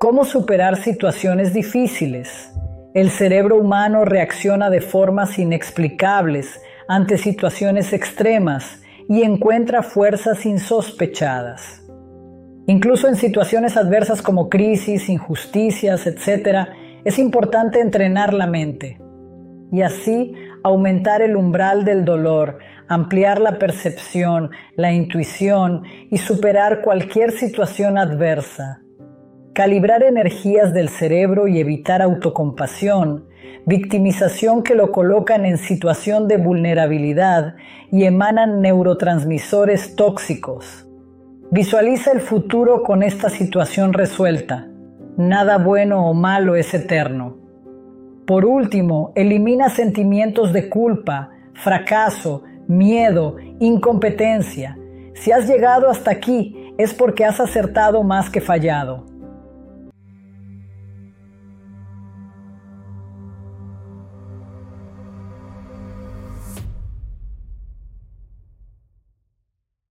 ¿Cómo superar situaciones difíciles? El cerebro humano reacciona de formas inexplicables ante situaciones extremas y encuentra fuerzas insospechadas. Incluso en situaciones adversas como crisis, injusticias, etc., es importante entrenar la mente y así aumentar el umbral del dolor, ampliar la percepción, la intuición y superar cualquier situación adversa calibrar energías del cerebro y evitar autocompasión, victimización que lo colocan en situación de vulnerabilidad y emanan neurotransmisores tóxicos. Visualiza el futuro con esta situación resuelta. Nada bueno o malo es eterno. Por último, elimina sentimientos de culpa, fracaso, miedo, incompetencia. Si has llegado hasta aquí es porque has acertado más que fallado.